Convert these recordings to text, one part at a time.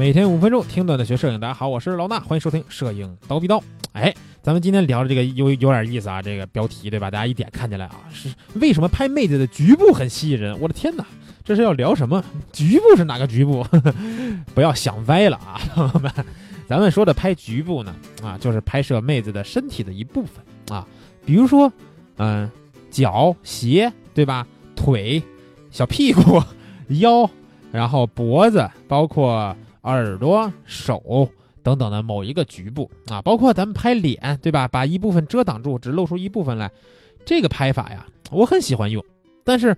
每天五分钟听段子学摄影，大家好，我是老衲，欢迎收听摄影刀逼刀。哎，咱们今天聊的这个有有点意思啊，这个标题对吧？大家一点看起来啊，是为什么拍妹子的局部很吸引人？我的天哪，这是要聊什么？局部是哪个局部？不要想歪了啊，朋友们。咱们说的拍局部呢，啊，就是拍摄妹子的身体的一部分啊，比如说，嗯，脚、鞋，对吧？腿、小屁股、腰，然后脖子，包括。耳朵、手等等的某一个局部啊，包括咱们拍脸，对吧？把一部分遮挡住，只露出一部分来，这个拍法呀，我很喜欢用。但是，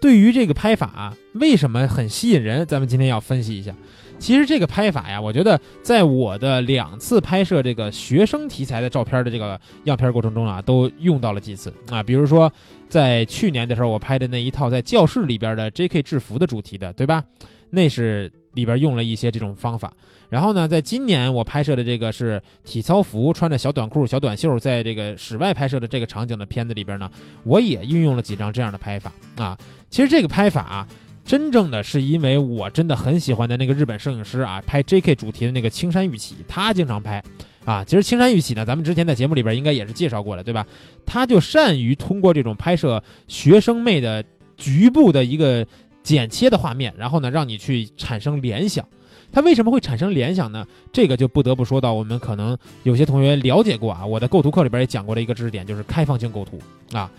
对于这个拍法为什么很吸引人，咱们今天要分析一下。其实这个拍法呀，我觉得在我的两次拍摄这个学生题材的照片的这个样片过程中啊，都用到了几次啊。比如说，在去年的时候，我拍的那一套在教室里边的 J.K. 制服的主题的，对吧？那是。里边用了一些这种方法，然后呢，在今年我拍摄的这个是体操服，穿着小短裤、小短袖，在这个室外拍摄的这个场景的片子里边呢，我也运用了几张这样的拍法啊。其实这个拍法啊，真正的是因为我真的很喜欢的那个日本摄影师啊，拍 J.K. 主题的那个青山玉起，他经常拍啊。其实青山玉起呢，咱们之前在节目里边应该也是介绍过了，对吧？他就善于通过这种拍摄学生妹的局部的一个。剪切的画面，然后呢，让你去产生联想。它为什么会产生联想呢？这个就不得不说到我们可能有些同学了解过啊，我的构图课里边也讲过的一个知识点，就是开放性构图啊。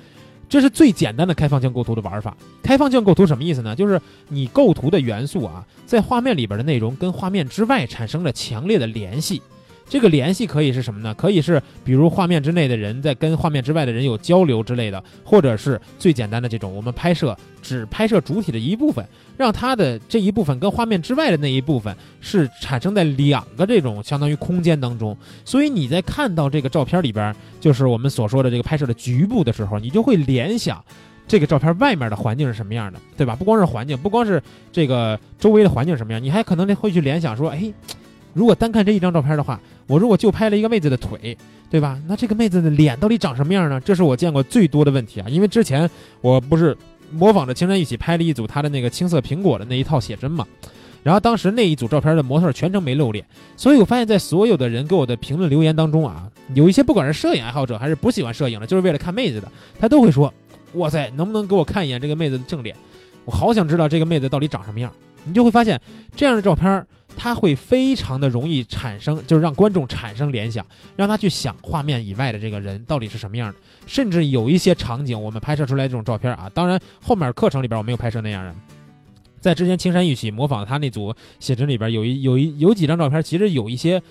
这是最简单的开放性构图的玩法。开放性构图什么意思呢？就是你构图的元素啊，在画面里边的内容跟画面之外产生了强烈的联系。这个联系可以是什么呢？可以是比如画面之内的人在跟画面之外的人有交流之类的，或者是最简单的这种，我们拍摄只拍摄主体的一部分，让它的这一部分跟画面之外的那一部分是产生在两个这种相当于空间当中。所以你在看到这个照片里边，就是我们所说的这个拍摄的局部的时候，你就会联想这个照片外面的环境是什么样的，对吧？不光是环境，不光是这个周围的环境什么样，你还可能会去联想说，哎。如果单看这一张照片的话，我如果就拍了一个妹子的腿，对吧？那这个妹子的脸到底长什么样呢？这是我见过最多的问题啊！因为之前我不是模仿着青山一起拍了一组她的那个青色苹果的那一套写真嘛，然后当时那一组照片的模特全程没露脸，所以我发现，在所有的人给我的评论留言当中啊，有一些不管是摄影爱好者还是不喜欢摄影的，就是为了看妹子的，他都会说：“哇塞，能不能给我看一眼这个妹子的正脸？我好想知道这个妹子到底长什么样。”你就会发现，这样的照片。他会非常的容易产生，就是让观众产生联想，让他去想画面以外的这个人到底是什么样的。甚至有一些场景，我们拍摄出来这种照片啊，当然后面课程里边我没有拍摄那样的。在之前青山玉起模仿他那组写真里边，有一有一有几张照片，其实有一些。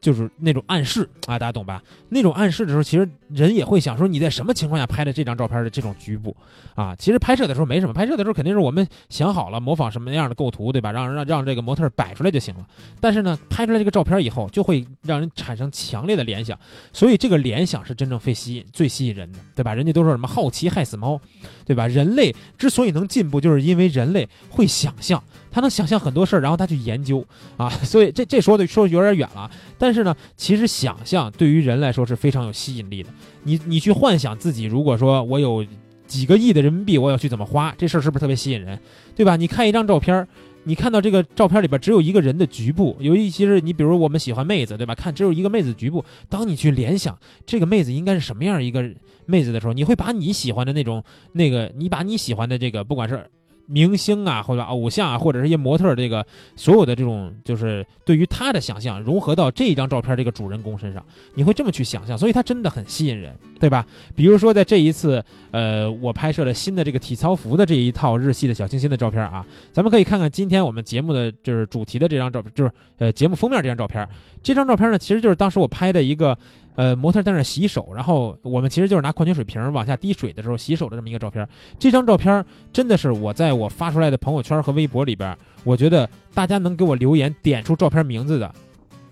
就是那种暗示啊，大家懂吧？那种暗示的时候，其实人也会想说，你在什么情况下拍的这张照片的这种局部啊？其实拍摄的时候没什么，拍摄的时候肯定是我们想好了模仿什么样的构图，对吧？让让让这个模特摆出来就行了。但是呢，拍出来这个照片以后，就会让人产生强烈的联想，所以这个联想是真正最吸引、最吸引人的，对吧？人家都说什么好奇害死猫，对吧？人类之所以能进步，就是因为人类会想象。他能想象很多事儿，然后他去研究啊，所以这这说的说有点远了。但是呢，其实想象对于人来说是非常有吸引力的。你你去幻想自己，如果说我有几个亿的人民币，我要去怎么花，这事儿是不是特别吸引人？对吧？你看一张照片，你看到这个照片里边只有一个人的局部，有一些是你比如我们喜欢妹子，对吧？看只有一个妹子局部，当你去联想这个妹子应该是什么样一个妹子的时候，你会把你喜欢的那种那个，你把你喜欢的这个，不管是。明星啊，或者偶像啊，或者是一些模特，这个所有的这种，就是对于他的想象融合到这一张照片这个主人公身上，你会这么去想象，所以他真的很吸引人，对吧？比如说在这一次，呃，我拍摄了新的这个体操服的这一套日系的小清新的照片啊，咱们可以看看今天我们节目的就是主题的这张照片，就是呃节目封面这张照片。这张照片呢，其实就是当时我拍的一个。呃，模特在那洗手，然后我们其实就是拿矿泉水瓶往下滴水的时候洗手的这么一个照片。这张照片真的是我在我发出来的朋友圈和微博里边，我觉得大家能给我留言点出照片名字的，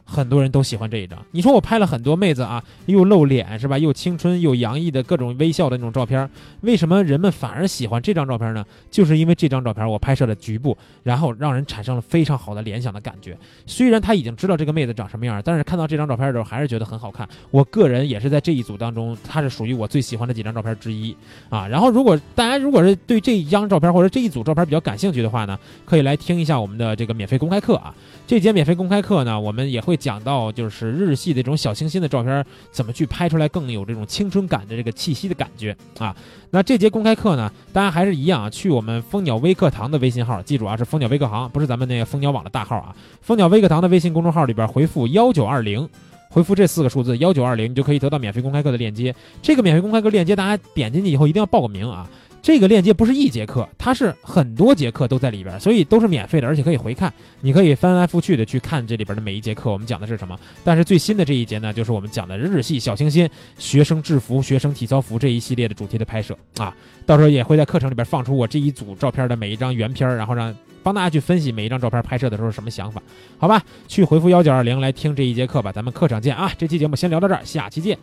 很多人都喜欢这一张。你说我拍了很多妹子啊，又露脸是吧？又青春又洋溢的各种微笑的那种照片，为什么人们反而喜欢这张照片呢？就是因为这张照片我拍摄了局部，然后让人产生了非常好的联想的感觉。虽然他已经知道这个妹子长什么样，但是看到这张照片的时候还是觉得很好看。我个人也是在这一组当中，它是属于我最喜欢的几张照片之一啊。然后如果大家如果是对这一张照片或者这一组照片比较感兴趣的话呢，可以来听一下我们的这个免费公开课啊。这节免费公开课呢，我们也会讲到就是日系的这种小清新的照片怎么去拍出来更有这种青春感的这个气息的感觉啊。那这节公开课呢，大家还是一样啊，去我们蜂鸟微课堂的微信号，记住啊，是蜂鸟微课堂，不是咱们那个蜂鸟网的大号啊。蜂鸟微课堂的微信公众号里边回复幺九二零，回复这四个数字幺九二零，你就可以得到免费公开课的链接。这个免费公开课链接，大家点进去以后一定要报个名啊。这个链接不是一节课，它是很多节课都在里边，所以都是免费的，而且可以回看。你可以翻来覆去的去看这里边的每一节课，我们讲的是什么。但是最新的这一节呢，就是我们讲的日系小清新学生制服、学生体操服这一系列的主题的拍摄啊。到时候也会在课程里边放出我这一组照片的每一张原片，然后让帮大家去分析每一张照片拍摄的时候什么想法，好吧？去回复幺九二零来听这一节课吧，咱们课程见啊！这期节目先聊到这儿，下期见。